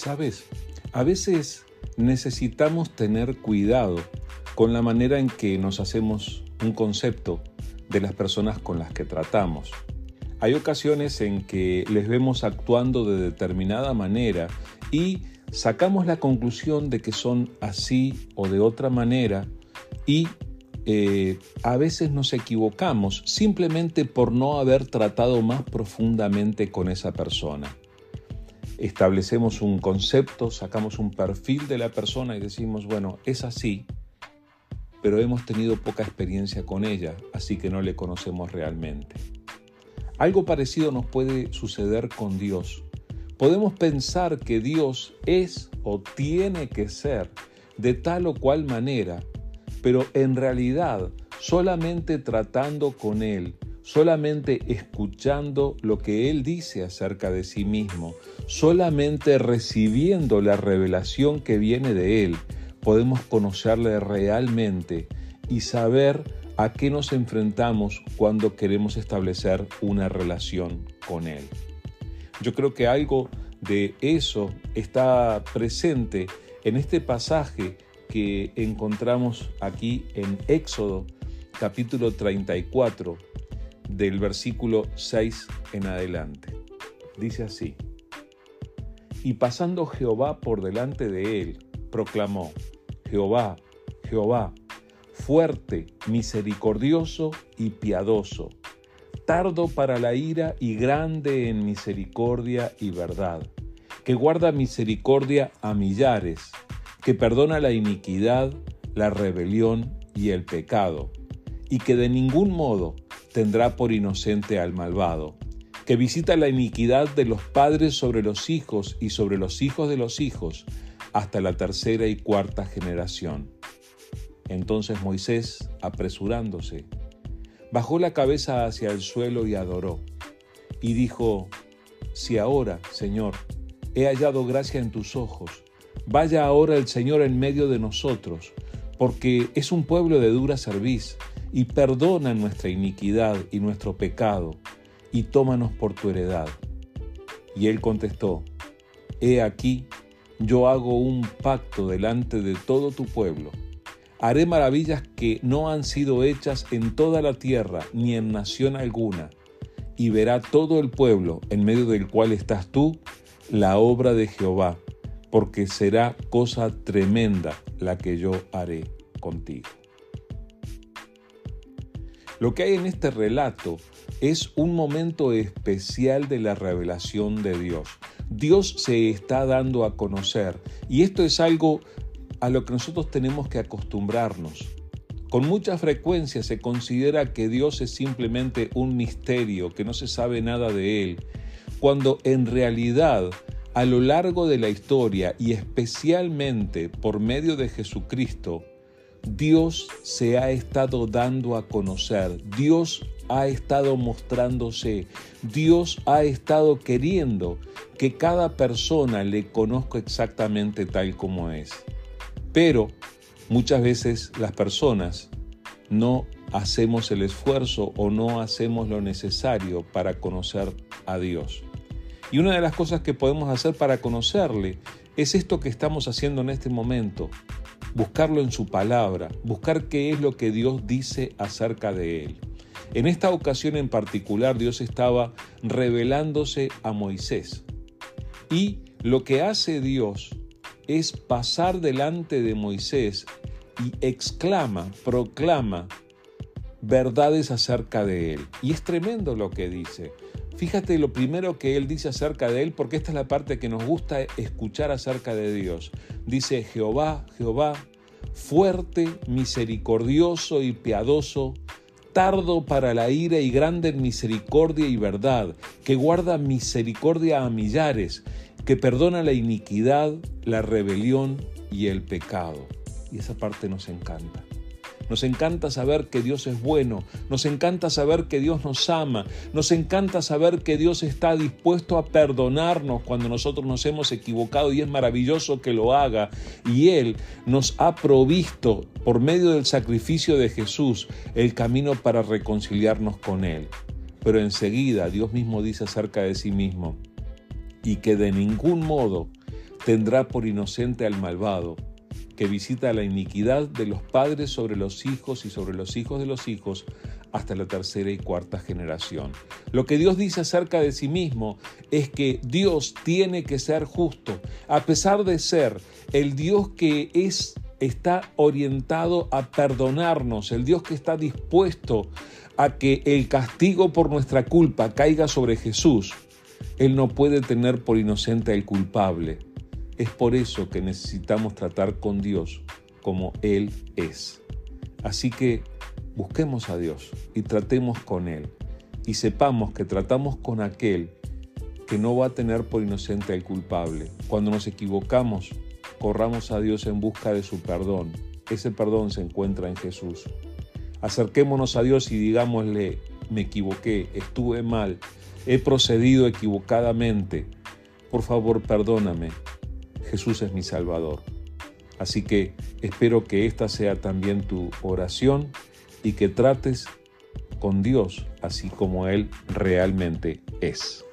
Sabes, a veces necesitamos tener cuidado con la manera en que nos hacemos un concepto de las personas con las que tratamos. Hay ocasiones en que les vemos actuando de determinada manera y sacamos la conclusión de que son así o de otra manera y eh, a veces nos equivocamos simplemente por no haber tratado más profundamente con esa persona. Establecemos un concepto, sacamos un perfil de la persona y decimos, bueno, es así, pero hemos tenido poca experiencia con ella, así que no le conocemos realmente. Algo parecido nos puede suceder con Dios. Podemos pensar que Dios es o tiene que ser de tal o cual manera pero en realidad solamente tratando con Él, solamente escuchando lo que Él dice acerca de sí mismo, solamente recibiendo la revelación que viene de Él, podemos conocerle realmente y saber a qué nos enfrentamos cuando queremos establecer una relación con Él. Yo creo que algo de eso está presente en este pasaje que encontramos aquí en Éxodo capítulo 34 del versículo 6 en adelante. Dice así, y pasando Jehová por delante de él, proclamó, Jehová, Jehová, fuerte, misericordioso y piadoso, tardo para la ira y grande en misericordia y verdad, que guarda misericordia a millares que perdona la iniquidad, la rebelión y el pecado, y que de ningún modo tendrá por inocente al malvado, que visita la iniquidad de los padres sobre los hijos y sobre los hijos de los hijos, hasta la tercera y cuarta generación. Entonces Moisés, apresurándose, bajó la cabeza hacia el suelo y adoró, y dijo, Si ahora, Señor, he hallado gracia en tus ojos, Vaya ahora el Señor en medio de nosotros, porque es un pueblo de dura cerviz, y perdona nuestra iniquidad y nuestro pecado, y tómanos por tu heredad. Y él contestó, He aquí, yo hago un pacto delante de todo tu pueblo. Haré maravillas que no han sido hechas en toda la tierra ni en nación alguna, y verá todo el pueblo en medio del cual estás tú la obra de Jehová porque será cosa tremenda la que yo haré contigo. Lo que hay en este relato es un momento especial de la revelación de Dios. Dios se está dando a conocer y esto es algo a lo que nosotros tenemos que acostumbrarnos. Con mucha frecuencia se considera que Dios es simplemente un misterio, que no se sabe nada de Él, cuando en realidad a lo largo de la historia y especialmente por medio de Jesucristo, Dios se ha estado dando a conocer, Dios ha estado mostrándose, Dios ha estado queriendo que cada persona le conozca exactamente tal como es. Pero muchas veces las personas no hacemos el esfuerzo o no hacemos lo necesario para conocer a Dios. Y una de las cosas que podemos hacer para conocerle es esto que estamos haciendo en este momento, buscarlo en su palabra, buscar qué es lo que Dios dice acerca de él. En esta ocasión en particular Dios estaba revelándose a Moisés. Y lo que hace Dios es pasar delante de Moisés y exclama, proclama verdades acerca de él. Y es tremendo lo que dice. Fíjate lo primero que él dice acerca de él, porque esta es la parte que nos gusta escuchar acerca de Dios. Dice Jehová, Jehová, fuerte, misericordioso y piadoso, tardo para la ira y grande en misericordia y verdad, que guarda misericordia a millares, que perdona la iniquidad, la rebelión y el pecado. Y esa parte nos encanta. Nos encanta saber que Dios es bueno, nos encanta saber que Dios nos ama, nos encanta saber que Dios está dispuesto a perdonarnos cuando nosotros nos hemos equivocado y es maravilloso que lo haga. Y Él nos ha provisto por medio del sacrificio de Jesús el camino para reconciliarnos con Él. Pero enseguida Dios mismo dice acerca de sí mismo, y que de ningún modo tendrá por inocente al malvado, que visita la iniquidad de los padres sobre los hijos y sobre los hijos de los hijos hasta la tercera y cuarta generación. Lo que Dios dice acerca de sí mismo es que Dios tiene que ser justo, a pesar de ser el Dios que es está orientado a perdonarnos, el Dios que está dispuesto a que el castigo por nuestra culpa caiga sobre Jesús. Él no puede tener por inocente al culpable. Es por eso que necesitamos tratar con Dios como Él es. Así que busquemos a Dios y tratemos con Él. Y sepamos que tratamos con aquel que no va a tener por inocente al culpable. Cuando nos equivocamos, corramos a Dios en busca de su perdón. Ese perdón se encuentra en Jesús. Acerquémonos a Dios y digámosle, me equivoqué, estuve mal, he procedido equivocadamente. Por favor, perdóname. Jesús es mi Salvador. Así que espero que esta sea también tu oración y que trates con Dios así como Él realmente es.